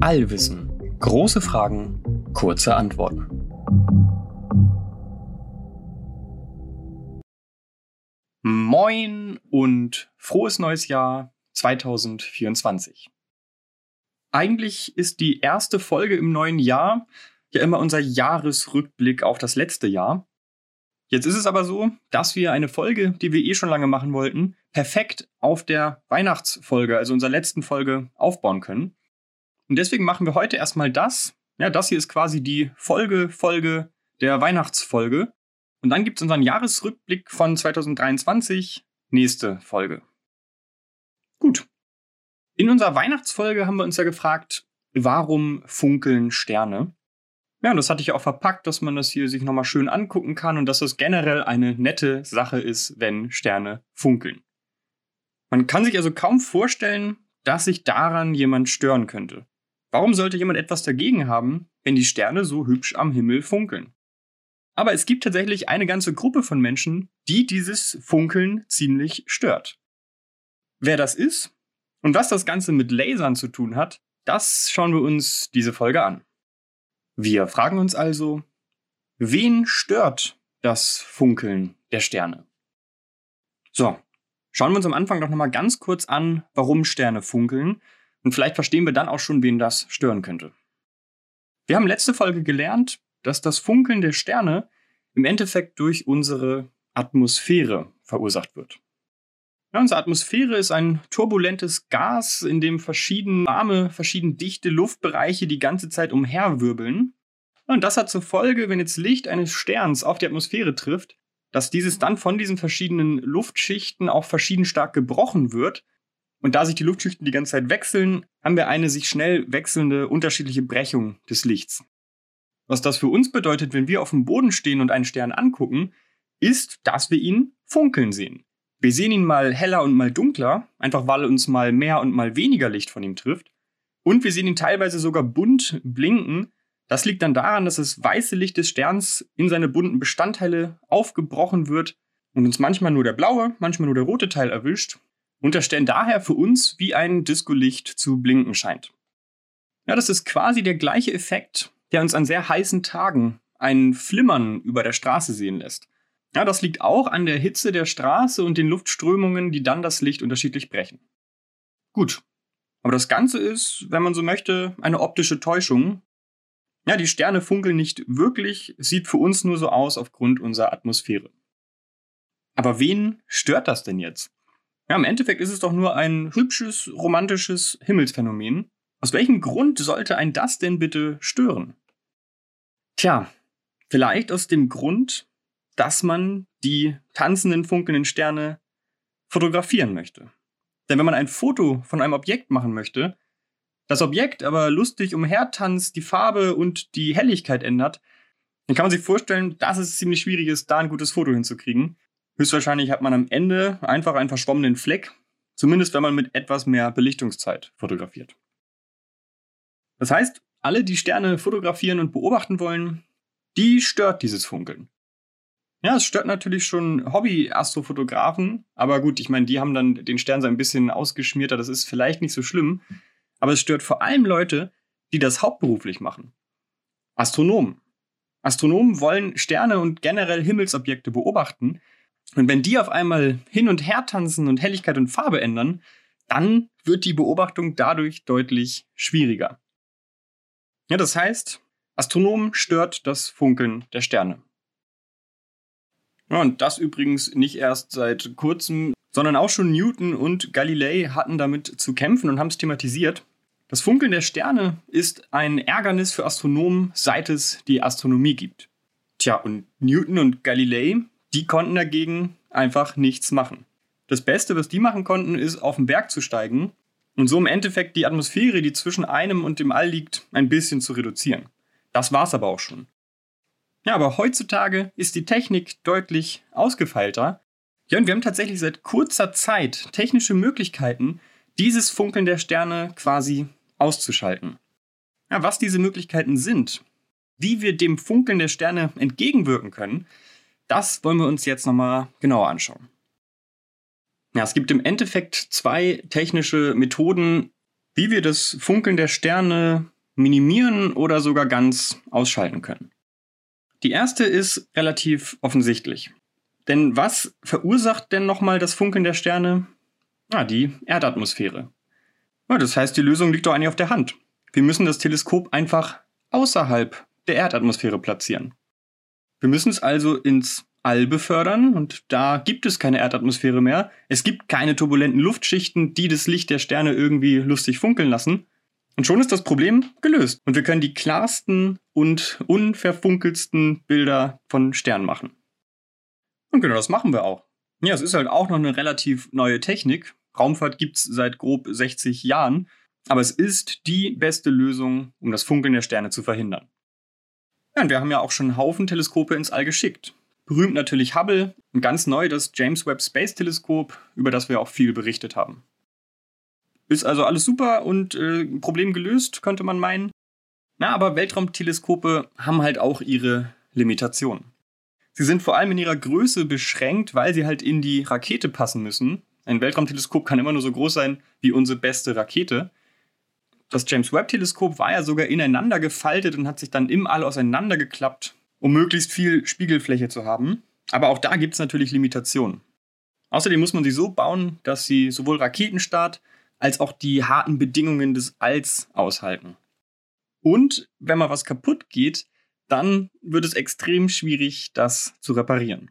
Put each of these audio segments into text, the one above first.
Allwissen. Große Fragen, kurze Antworten. Moin und frohes neues Jahr 2024. Eigentlich ist die erste Folge im neuen Jahr ja immer unser Jahresrückblick auf das letzte Jahr. Jetzt ist es aber so, dass wir eine Folge, die wir eh schon lange machen wollten, perfekt auf der Weihnachtsfolge, also unserer letzten Folge, aufbauen können. Und deswegen machen wir heute erstmal das. Ja, das hier ist quasi die Folge, Folge der Weihnachtsfolge. Und dann gibt es unseren Jahresrückblick von 2023, nächste Folge. Gut. In unserer Weihnachtsfolge haben wir uns ja gefragt, warum funkeln Sterne? Ja, und das hatte ich auch verpackt, dass man das hier sich nochmal schön angucken kann und dass das generell eine nette Sache ist, wenn Sterne funkeln. Man kann sich also kaum vorstellen, dass sich daran jemand stören könnte. Warum sollte jemand etwas dagegen haben, wenn die Sterne so hübsch am Himmel funkeln? Aber es gibt tatsächlich eine ganze Gruppe von Menschen, die dieses Funkeln ziemlich stört. Wer das ist und was das Ganze mit Lasern zu tun hat, das schauen wir uns diese Folge an. Wir fragen uns also, wen stört das Funkeln der Sterne? So, schauen wir uns am Anfang doch nochmal ganz kurz an, warum Sterne funkeln und vielleicht verstehen wir dann auch schon, wen das stören könnte. Wir haben letzte Folge gelernt, dass das Funkeln der Sterne im Endeffekt durch unsere Atmosphäre verursacht wird. Ja, unsere Atmosphäre ist ein turbulentes Gas, in dem verschieden warme, verschieden dichte Luftbereiche die ganze Zeit umherwirbeln. Und das hat zur Folge, wenn jetzt Licht eines Sterns auf die Atmosphäre trifft, dass dieses dann von diesen verschiedenen Luftschichten auch verschieden stark gebrochen wird und da sich die Luftschichten die ganze Zeit wechseln, haben wir eine sich schnell wechselnde unterschiedliche Brechung des Lichts. Was das für uns bedeutet, wenn wir auf dem Boden stehen und einen Stern angucken, ist, dass wir ihn funkeln sehen. Wir sehen ihn mal heller und mal dunkler, einfach weil uns mal mehr und mal weniger Licht von ihm trifft. Und wir sehen ihn teilweise sogar bunt blinken. Das liegt dann daran, dass das weiße Licht des Sterns in seine bunten Bestandteile aufgebrochen wird und uns manchmal nur der blaue, manchmal nur der rote Teil erwischt und der Stern daher für uns wie ein Discolicht zu blinken scheint. Ja, das ist quasi der gleiche Effekt, der uns an sehr heißen Tagen ein Flimmern über der Straße sehen lässt. Ja, das liegt auch an der Hitze der Straße und den Luftströmungen, die dann das Licht unterschiedlich brechen. Gut. Aber das Ganze ist, wenn man so möchte, eine optische Täuschung. Ja, die Sterne funkeln nicht wirklich, sieht für uns nur so aus aufgrund unserer Atmosphäre. Aber wen stört das denn jetzt? Ja, im Endeffekt ist es doch nur ein hübsches, romantisches Himmelsphänomen. Aus welchem Grund sollte ein das denn bitte stören? Tja, vielleicht aus dem Grund, dass man die tanzenden, funkelnden Sterne fotografieren möchte. Denn wenn man ein Foto von einem Objekt machen möchte, das Objekt aber lustig umhertanzt, die Farbe und die Helligkeit ändert, dann kann man sich vorstellen, dass es ziemlich schwierig ist, da ein gutes Foto hinzukriegen. Höchstwahrscheinlich hat man am Ende einfach einen verschwommenen Fleck, zumindest wenn man mit etwas mehr Belichtungszeit fotografiert. Das heißt, alle, die Sterne fotografieren und beobachten wollen, die stört dieses Funkeln. Ja, es stört natürlich schon Hobby-Astrofotografen, aber gut, ich meine, die haben dann den Stern so ein bisschen ausgeschmierter, das ist vielleicht nicht so schlimm, aber es stört vor allem Leute, die das hauptberuflich machen. Astronomen. Astronomen wollen Sterne und generell Himmelsobjekte beobachten, und wenn die auf einmal hin und her tanzen und Helligkeit und Farbe ändern, dann wird die Beobachtung dadurch deutlich schwieriger. Ja, das heißt, Astronomen stört das Funkeln der Sterne. Ja, und das übrigens nicht erst seit kurzem, sondern auch schon Newton und Galilei hatten damit zu kämpfen und haben es thematisiert. Das Funkeln der Sterne ist ein Ärgernis für Astronomen, seit es die Astronomie gibt. Tja, und Newton und Galilei, die konnten dagegen einfach nichts machen. Das Beste, was die machen konnten, ist auf den Berg zu steigen und so im Endeffekt die Atmosphäre, die zwischen einem und dem All liegt, ein bisschen zu reduzieren. Das war's aber auch schon. Ja, aber heutzutage ist die Technik deutlich ausgefeilter. Ja, und wir haben tatsächlich seit kurzer Zeit technische Möglichkeiten, dieses Funkeln der Sterne quasi auszuschalten. Ja, was diese Möglichkeiten sind, wie wir dem Funkeln der Sterne entgegenwirken können, das wollen wir uns jetzt nochmal genauer anschauen. Ja, es gibt im Endeffekt zwei technische Methoden, wie wir das Funkeln der Sterne minimieren oder sogar ganz ausschalten können. Die erste ist relativ offensichtlich. Denn was verursacht denn nochmal das Funkeln der Sterne? Ah, die Erdatmosphäre. Ja, das heißt, die Lösung liegt doch eigentlich auf der Hand. Wir müssen das Teleskop einfach außerhalb der Erdatmosphäre platzieren. Wir müssen es also ins All befördern und da gibt es keine Erdatmosphäre mehr. Es gibt keine turbulenten Luftschichten, die das Licht der Sterne irgendwie lustig funkeln lassen. Und schon ist das Problem gelöst und wir können die klarsten und unverfunkelsten Bilder von Sternen machen. Und genau das machen wir auch. Ja, es ist halt auch noch eine relativ neue Technik. Raumfahrt gibt es seit grob 60 Jahren, aber es ist die beste Lösung, um das Funkeln der Sterne zu verhindern. Ja, und wir haben ja auch schon einen Haufen Teleskope ins All geschickt. Berühmt natürlich Hubble und ganz neu das James Webb Space Teleskop, über das wir auch viel berichtet haben. Ist also alles super und äh, Problem gelöst, könnte man meinen. Na, aber Weltraumteleskope haben halt auch ihre Limitationen. Sie sind vor allem in ihrer Größe beschränkt, weil sie halt in die Rakete passen müssen. Ein Weltraumteleskop kann immer nur so groß sein wie unsere beste Rakete. Das James Webb Teleskop war ja sogar ineinander gefaltet und hat sich dann im All auseinandergeklappt, um möglichst viel Spiegelfläche zu haben. Aber auch da gibt es natürlich Limitationen. Außerdem muss man sie so bauen, dass sie sowohl Raketenstart als auch die harten Bedingungen des Alls aushalten. Und wenn mal was kaputt geht, dann wird es extrem schwierig, das zu reparieren.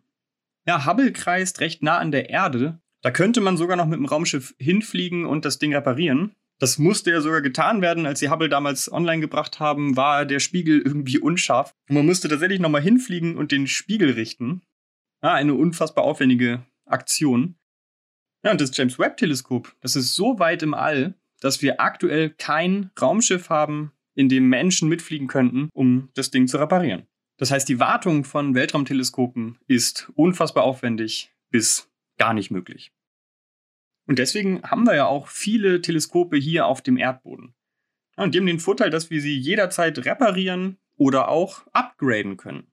Ja, Hubble kreist recht nah an der Erde. Da könnte man sogar noch mit dem Raumschiff hinfliegen und das Ding reparieren. Das musste ja sogar getan werden, als sie Hubble damals online gebracht haben, war der Spiegel irgendwie unscharf. Und man musste tatsächlich nochmal hinfliegen und den Spiegel richten. Ja, eine unfassbar aufwendige Aktion. Ja, und das James Webb Teleskop, das ist so weit im All, dass wir aktuell kein Raumschiff haben, in dem Menschen mitfliegen könnten, um das Ding zu reparieren. Das heißt, die Wartung von Weltraumteleskopen ist unfassbar aufwendig bis gar nicht möglich. Und deswegen haben wir ja auch viele Teleskope hier auf dem Erdboden. und die haben den Vorteil, dass wir sie jederzeit reparieren oder auch upgraden können.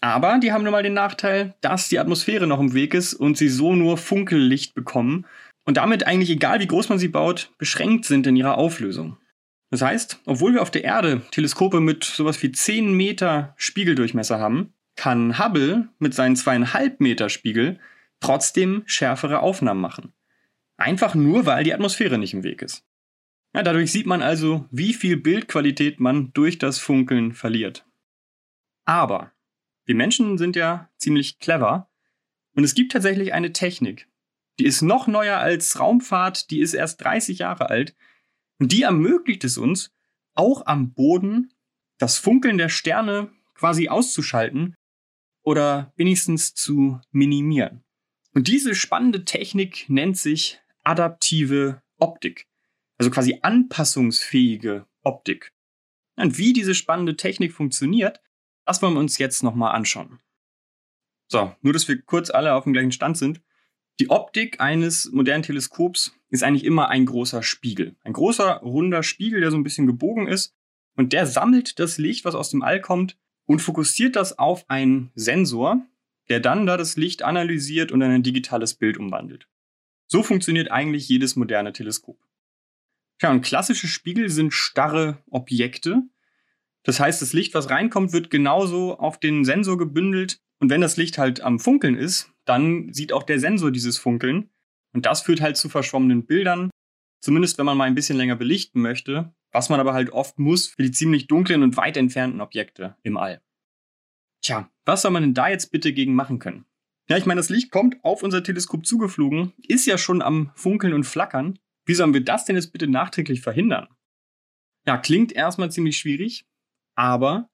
Aber die haben nun mal den Nachteil, dass die Atmosphäre noch im Weg ist und sie so nur Funkellicht bekommen und damit eigentlich egal wie groß man sie baut, beschränkt sind in ihrer Auflösung. Das heißt, obwohl wir auf der Erde Teleskope mit sowas wie 10 Meter Spiegeldurchmesser haben, kann Hubble mit seinen zweieinhalb Meter Spiegel trotzdem schärfere Aufnahmen machen. Einfach nur, weil die Atmosphäre nicht im Weg ist. Ja, dadurch sieht man also, wie viel Bildqualität man durch das Funkeln verliert. Aber wir Menschen sind ja ziemlich clever und es gibt tatsächlich eine Technik. Die ist noch neuer als Raumfahrt, die ist erst 30 Jahre alt und die ermöglicht es uns, auch am Boden das Funkeln der Sterne quasi auszuschalten oder wenigstens zu minimieren. Und diese spannende Technik nennt sich adaptive Optik. Also quasi anpassungsfähige Optik. Und wie diese spannende Technik funktioniert, das wollen wir uns jetzt nochmal anschauen. So, nur dass wir kurz alle auf dem gleichen Stand sind. Die Optik eines modernen Teleskops ist eigentlich immer ein großer Spiegel. Ein großer, runder Spiegel, der so ein bisschen gebogen ist. Und der sammelt das Licht, was aus dem All kommt, und fokussiert das auf einen Sensor, der dann da das Licht analysiert und in ein digitales Bild umwandelt. So funktioniert eigentlich jedes moderne Teleskop. Tja, und klassische Spiegel sind starre Objekte. Das heißt, das Licht, was reinkommt, wird genauso auf den Sensor gebündelt. Und wenn das Licht halt am Funkeln ist, dann sieht auch der Sensor dieses Funkeln. Und das führt halt zu verschwommenen Bildern. Zumindest wenn man mal ein bisschen länger belichten möchte. Was man aber halt oft muss für die ziemlich dunklen und weit entfernten Objekte im All. Tja, was soll man denn da jetzt bitte gegen machen können? Ja, ich meine, das Licht kommt auf unser Teleskop zugeflogen, ist ja schon am Funkeln und Flackern. Wie sollen wir das denn jetzt bitte nachträglich verhindern? Ja, klingt erstmal ziemlich schwierig, aber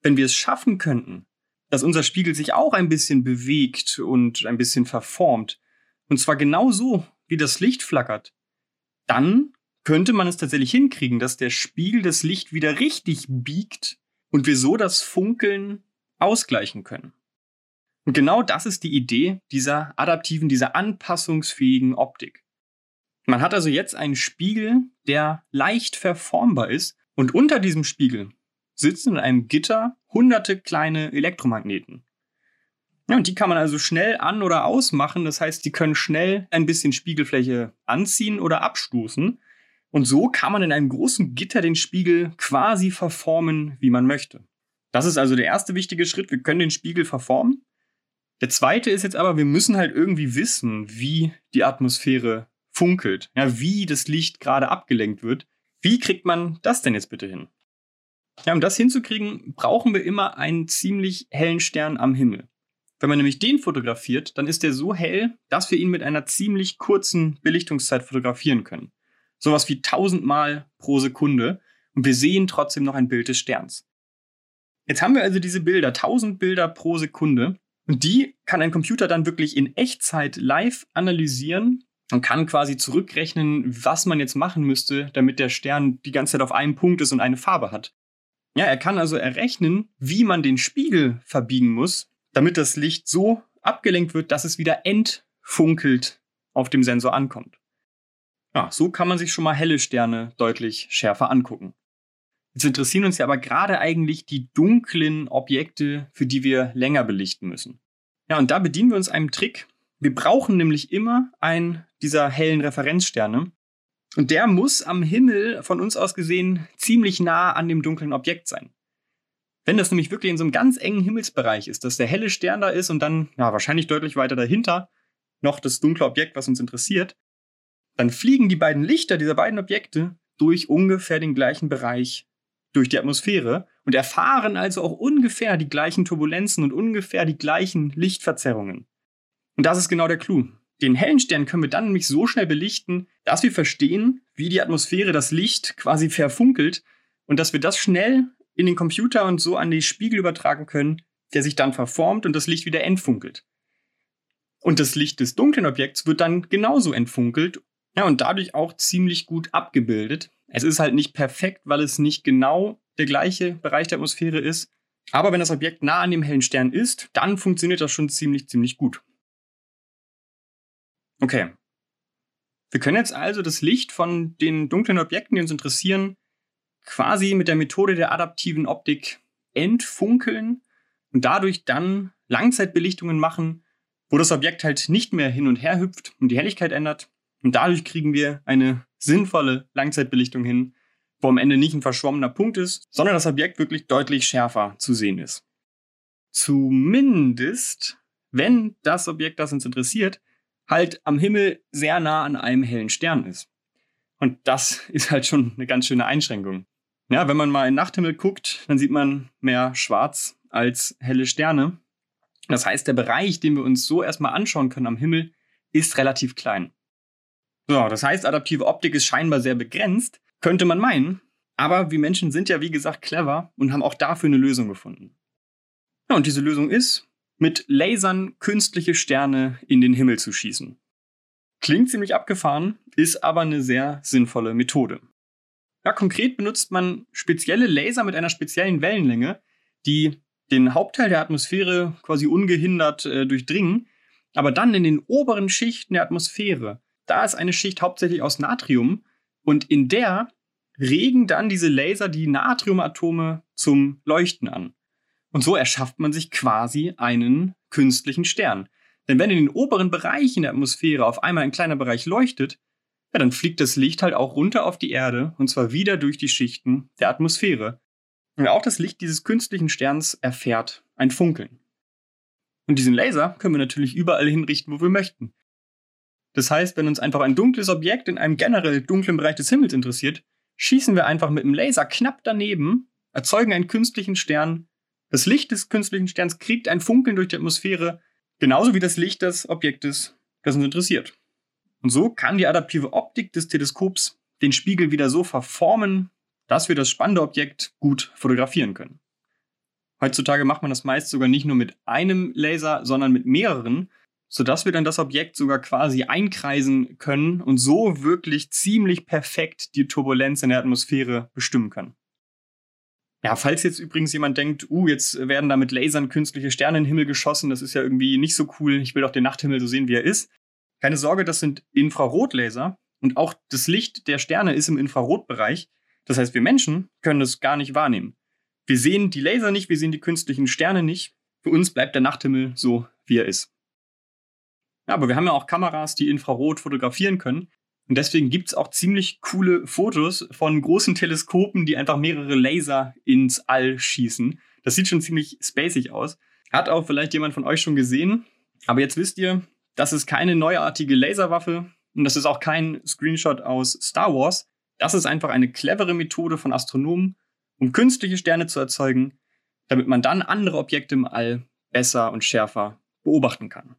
wenn wir es schaffen könnten, dass unser Spiegel sich auch ein bisschen bewegt und ein bisschen verformt, und zwar genau so, wie das Licht flackert, dann könnte man es tatsächlich hinkriegen, dass der Spiegel das Licht wieder richtig biegt und wir so das Funkeln ausgleichen können. Und genau das ist die Idee dieser adaptiven, dieser anpassungsfähigen Optik. Man hat also jetzt einen Spiegel, der leicht verformbar ist und unter diesem Spiegel sitzen in einem Gitter hunderte kleine Elektromagneten. Ja, und die kann man also schnell an- oder ausmachen. Das heißt, die können schnell ein bisschen Spiegelfläche anziehen oder abstoßen. Und so kann man in einem großen Gitter den Spiegel quasi verformen, wie man möchte. Das ist also der erste wichtige Schritt. Wir können den Spiegel verformen. Der zweite ist jetzt aber, wir müssen halt irgendwie wissen, wie die Atmosphäre funkelt, ja, wie das Licht gerade abgelenkt wird. Wie kriegt man das denn jetzt bitte hin? Ja, um das hinzukriegen, brauchen wir immer einen ziemlich hellen Stern am Himmel. Wenn man nämlich den fotografiert, dann ist der so hell, dass wir ihn mit einer ziemlich kurzen Belichtungszeit fotografieren können. Sowas wie 1000 Mal pro Sekunde und wir sehen trotzdem noch ein Bild des Sterns. Jetzt haben wir also diese Bilder, 1000 Bilder pro Sekunde und die kann ein Computer dann wirklich in Echtzeit live analysieren und kann quasi zurückrechnen, was man jetzt machen müsste, damit der Stern die ganze Zeit auf einem Punkt ist und eine Farbe hat. Ja, er kann also errechnen, wie man den Spiegel verbiegen muss, damit das Licht so abgelenkt wird, dass es wieder entfunkelt auf dem Sensor ankommt. Ja, so kann man sich schon mal helle Sterne deutlich schärfer angucken. Jetzt interessieren uns ja aber gerade eigentlich die dunklen Objekte, für die wir länger belichten müssen. Ja, und da bedienen wir uns einem Trick. Wir brauchen nämlich immer einen dieser hellen Referenzsterne. Und der muss am Himmel von uns aus gesehen ziemlich nah an dem dunklen Objekt sein. Wenn das nämlich wirklich in so einem ganz engen Himmelsbereich ist, dass der helle Stern da ist und dann, ja, wahrscheinlich deutlich weiter dahinter noch das dunkle Objekt, was uns interessiert, dann fliegen die beiden Lichter dieser beiden Objekte durch ungefähr den gleichen Bereich durch die Atmosphäre und erfahren also auch ungefähr die gleichen Turbulenzen und ungefähr die gleichen Lichtverzerrungen. Und das ist genau der Clou. Den hellen Stern können wir dann nämlich so schnell belichten, dass wir verstehen, wie die Atmosphäre das Licht quasi verfunkelt und dass wir das schnell in den Computer und so an die Spiegel übertragen können, der sich dann verformt und das Licht wieder entfunkelt. Und das Licht des dunklen Objekts wird dann genauso entfunkelt ja, und dadurch auch ziemlich gut abgebildet. Es ist halt nicht perfekt, weil es nicht genau der gleiche Bereich der Atmosphäre ist. Aber wenn das Objekt nah an dem hellen Stern ist, dann funktioniert das schon ziemlich, ziemlich gut. Okay. Wir können jetzt also das Licht von den dunklen Objekten, die uns interessieren, quasi mit der Methode der adaptiven Optik entfunkeln und dadurch dann Langzeitbelichtungen machen, wo das Objekt halt nicht mehr hin und her hüpft und die Helligkeit ändert, und dadurch kriegen wir eine sinnvolle Langzeitbelichtung hin, wo am Ende nicht ein verschwommener Punkt ist, sondern das Objekt wirklich deutlich schärfer zu sehen ist. Zumindest, wenn das Objekt, das uns interessiert, halt am Himmel sehr nah an einem hellen Stern ist. Und das ist halt schon eine ganz schöne Einschränkung. Ja, wenn man mal in den Nachthimmel guckt, dann sieht man mehr schwarz als helle Sterne. Das heißt, der Bereich, den wir uns so erstmal anschauen können am Himmel, ist relativ klein. So, das heißt, adaptive Optik ist scheinbar sehr begrenzt, könnte man meinen. Aber wir Menschen sind ja, wie gesagt, clever und haben auch dafür eine Lösung gefunden. Ja, und diese Lösung ist, mit Lasern künstliche Sterne in den Himmel zu schießen. Klingt ziemlich abgefahren, ist aber eine sehr sinnvolle Methode. Ja, konkret benutzt man spezielle Laser mit einer speziellen Wellenlänge, die den Hauptteil der Atmosphäre quasi ungehindert äh, durchdringen, aber dann in den oberen Schichten der Atmosphäre da ist eine Schicht hauptsächlich aus Natrium und in der regen dann diese Laser die Natriumatome zum Leuchten an. Und so erschafft man sich quasi einen künstlichen Stern. Denn wenn in den oberen Bereichen der Atmosphäre auf einmal ein kleiner Bereich leuchtet, ja, dann fliegt das Licht halt auch runter auf die Erde und zwar wieder durch die Schichten der Atmosphäre. Und auch das Licht dieses künstlichen Sterns erfährt ein Funkeln. Und diesen Laser können wir natürlich überall hinrichten, wo wir möchten. Das heißt, wenn uns einfach ein dunkles Objekt in einem generell dunklen Bereich des Himmels interessiert, schießen wir einfach mit dem Laser knapp daneben, erzeugen einen künstlichen Stern. Das Licht des künstlichen Sterns kriegt ein Funkeln durch die Atmosphäre, genauso wie das Licht des Objektes, das uns interessiert. Und so kann die adaptive Optik des Teleskops den Spiegel wieder so verformen, dass wir das spannende Objekt gut fotografieren können. Heutzutage macht man das meist sogar nicht nur mit einem Laser, sondern mit mehreren, sodass wir dann das Objekt sogar quasi einkreisen können und so wirklich ziemlich perfekt die Turbulenz in der Atmosphäre bestimmen können. Ja, falls jetzt übrigens jemand denkt, uh, jetzt werden da mit Lasern künstliche Sterne in den Himmel geschossen, das ist ja irgendwie nicht so cool, ich will doch den Nachthimmel so sehen, wie er ist. Keine Sorge, das sind Infrarotlaser und auch das Licht der Sterne ist im Infrarotbereich. Das heißt, wir Menschen können das gar nicht wahrnehmen. Wir sehen die Laser nicht, wir sehen die künstlichen Sterne nicht. Für uns bleibt der Nachthimmel so, wie er ist. Ja, aber wir haben ja auch Kameras, die Infrarot fotografieren können. Und deswegen gibt es auch ziemlich coole Fotos von großen Teleskopen, die einfach mehrere Laser ins All schießen. Das sieht schon ziemlich spacig aus. Hat auch vielleicht jemand von euch schon gesehen. Aber jetzt wisst ihr, das ist keine neuartige Laserwaffe und das ist auch kein Screenshot aus Star Wars. Das ist einfach eine clevere Methode von Astronomen, um künstliche Sterne zu erzeugen, damit man dann andere Objekte im All besser und schärfer beobachten kann.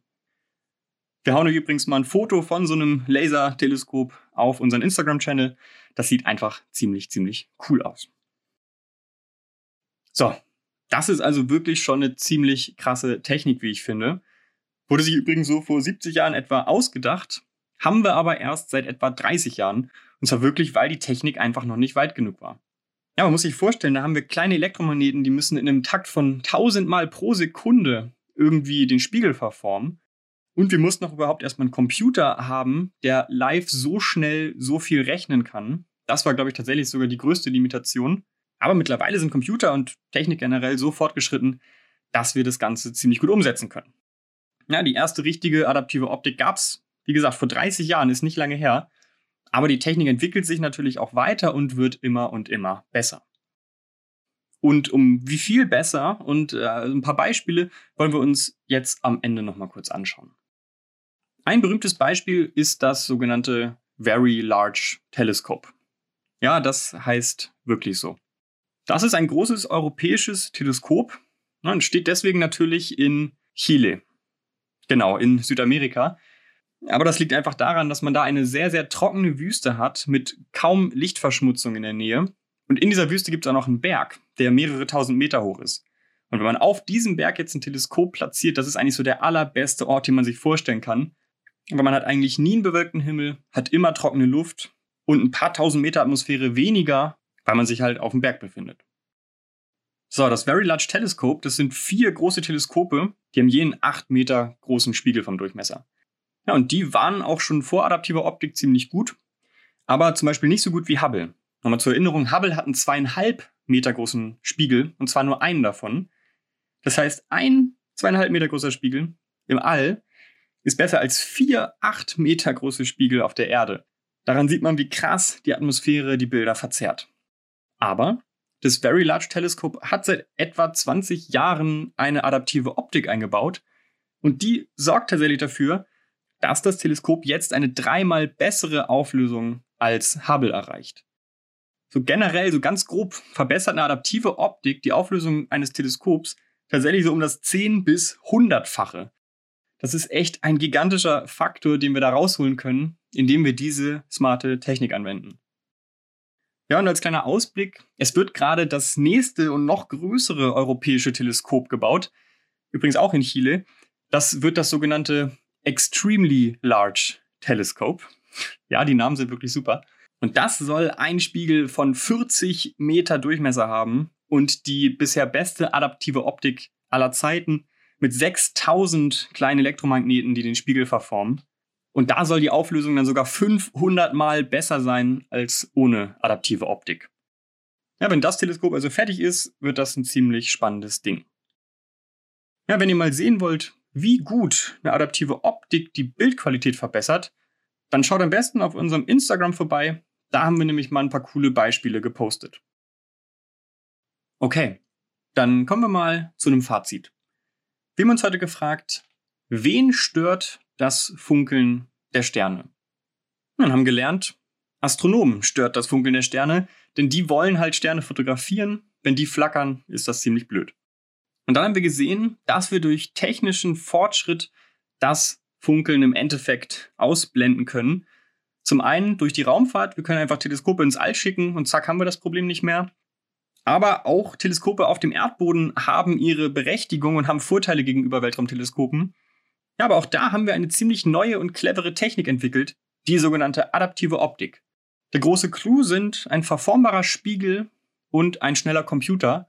Wir hauen euch übrigens mal ein Foto von so einem Laserteleskop auf unseren Instagram-Channel. Das sieht einfach ziemlich, ziemlich cool aus. So, das ist also wirklich schon eine ziemlich krasse Technik, wie ich finde. Wurde sich übrigens so vor 70 Jahren etwa ausgedacht, haben wir aber erst seit etwa 30 Jahren. Und zwar wirklich, weil die Technik einfach noch nicht weit genug war. Ja, man muss sich vorstellen, da haben wir kleine Elektromagneten, die müssen in einem Takt von 1000 Mal pro Sekunde irgendwie den Spiegel verformen. Und wir mussten auch überhaupt erstmal einen Computer haben, der live so schnell so viel rechnen kann. Das war, glaube ich, tatsächlich sogar die größte Limitation. Aber mittlerweile sind Computer und Technik generell so fortgeschritten, dass wir das Ganze ziemlich gut umsetzen können. Ja, die erste richtige adaptive Optik gab es, wie gesagt, vor 30 Jahren, ist nicht lange her. Aber die Technik entwickelt sich natürlich auch weiter und wird immer und immer besser. Und um wie viel besser und äh, ein paar Beispiele wollen wir uns jetzt am Ende nochmal kurz anschauen. Ein berühmtes Beispiel ist das sogenannte Very Large Telescope. Ja, das heißt wirklich so. Das ist ein großes europäisches Teleskop ne, und steht deswegen natürlich in Chile. Genau, in Südamerika. Aber das liegt einfach daran, dass man da eine sehr, sehr trockene Wüste hat mit kaum Lichtverschmutzung in der Nähe. Und in dieser Wüste gibt es auch noch einen Berg, der mehrere tausend Meter hoch ist. Und wenn man auf diesem Berg jetzt ein Teleskop platziert, das ist eigentlich so der allerbeste Ort, den man sich vorstellen kann. Weil man hat eigentlich nie einen bewölkten Himmel, hat immer trockene Luft und ein paar tausend Meter Atmosphäre weniger, weil man sich halt auf dem Berg befindet. So, das Very Large Telescope, das sind vier große Teleskope, die haben jeden acht Meter großen Spiegel vom Durchmesser. Ja, und die waren auch schon vor adaptiver Optik ziemlich gut, aber zum Beispiel nicht so gut wie Hubble. Nochmal zur Erinnerung, Hubble hat einen zweieinhalb Meter großen Spiegel, und zwar nur einen davon. Das heißt, ein zweieinhalb Meter großer Spiegel im All ist besser als vier acht Meter große Spiegel auf der Erde. Daran sieht man, wie krass die Atmosphäre die Bilder verzerrt. Aber das Very Large Telescope hat seit etwa 20 Jahren eine adaptive Optik eingebaut und die sorgt tatsächlich dafür, dass das Teleskop jetzt eine dreimal bessere Auflösung als Hubble erreicht. So generell, so ganz grob verbessert eine adaptive Optik die Auflösung eines Teleskops tatsächlich so um das 10 bis 100-fache. Das ist echt ein gigantischer Faktor, den wir da rausholen können, indem wir diese smarte Technik anwenden. Ja, und als kleiner Ausblick, es wird gerade das nächste und noch größere europäische Teleskop gebaut, übrigens auch in Chile. Das wird das sogenannte Extremely Large Telescope. Ja, die Namen sind wirklich super. Und das soll ein Spiegel von 40 Meter Durchmesser haben und die bisher beste adaptive Optik aller Zeiten mit 6000 kleinen Elektromagneten, die den Spiegel verformen. Und da soll die Auflösung dann sogar 500 Mal besser sein als ohne adaptive Optik. Ja, wenn das Teleskop also fertig ist, wird das ein ziemlich spannendes Ding. Ja, wenn ihr mal sehen wollt, wie gut eine adaptive Optik die Bildqualität verbessert, dann schaut am besten auf unserem Instagram vorbei. Da haben wir nämlich mal ein paar coole Beispiele gepostet. Okay, dann kommen wir mal zu einem Fazit. Wir haben uns heute gefragt, wen stört das Funkeln der Sterne. Und haben gelernt, Astronomen stört das Funkeln der Sterne, denn die wollen halt Sterne fotografieren. Wenn die flackern, ist das ziemlich blöd. Und dann haben wir gesehen, dass wir durch technischen Fortschritt das Funkeln im Endeffekt ausblenden können. Zum einen durch die Raumfahrt, wir können einfach Teleskope ins All schicken und zack haben wir das Problem nicht mehr. Aber auch Teleskope auf dem Erdboden haben ihre Berechtigung und haben Vorteile gegenüber Weltraumteleskopen. Ja, aber auch da haben wir eine ziemlich neue und clevere Technik entwickelt, die sogenannte adaptive Optik. Der große Clou sind ein verformbarer Spiegel und ein schneller Computer.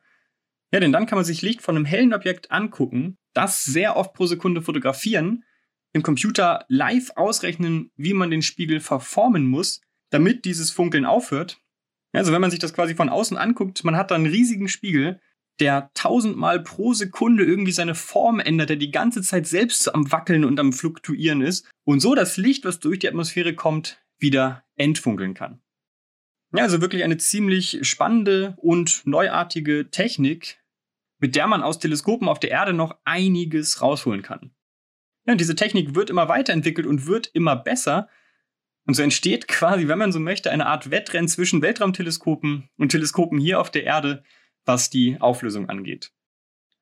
Ja, denn dann kann man sich Licht von einem hellen Objekt angucken, das sehr oft pro Sekunde fotografieren, im Computer live ausrechnen, wie man den Spiegel verformen muss, damit dieses Funkeln aufhört. Also wenn man sich das quasi von außen anguckt, man hat da einen riesigen Spiegel der tausendmal pro Sekunde irgendwie seine Form ändert, der die ganze Zeit selbst am Wackeln und am Fluktuieren ist und so das Licht, was durch die Atmosphäre kommt, wieder entfunkeln kann. Ja, also wirklich eine ziemlich spannende und neuartige Technik, mit der man aus Teleskopen auf der Erde noch einiges rausholen kann. Ja, und diese Technik wird immer weiterentwickelt und wird immer besser. Und so entsteht quasi, wenn man so möchte, eine Art Wettrennen zwischen Weltraumteleskopen und Teleskopen hier auf der Erde, was die Auflösung angeht.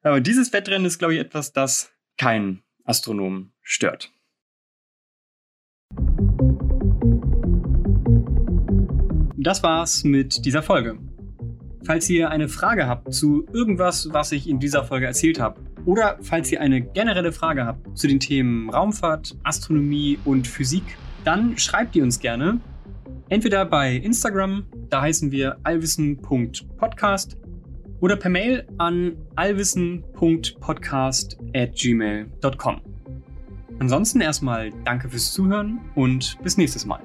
Aber dieses Wettrennen ist, glaube ich, etwas, das keinen Astronomen stört. Das war's mit dieser Folge. Falls ihr eine Frage habt zu irgendwas, was ich in dieser Folge erzählt habe, oder falls ihr eine generelle Frage habt zu den Themen Raumfahrt, Astronomie und Physik, dann schreibt ihr uns gerne. Entweder bei Instagram, da heißen wir allwissen.podcast, oder per Mail an allwissen.podcast@gmail.com. Ansonsten erstmal danke fürs Zuhören und bis nächstes Mal.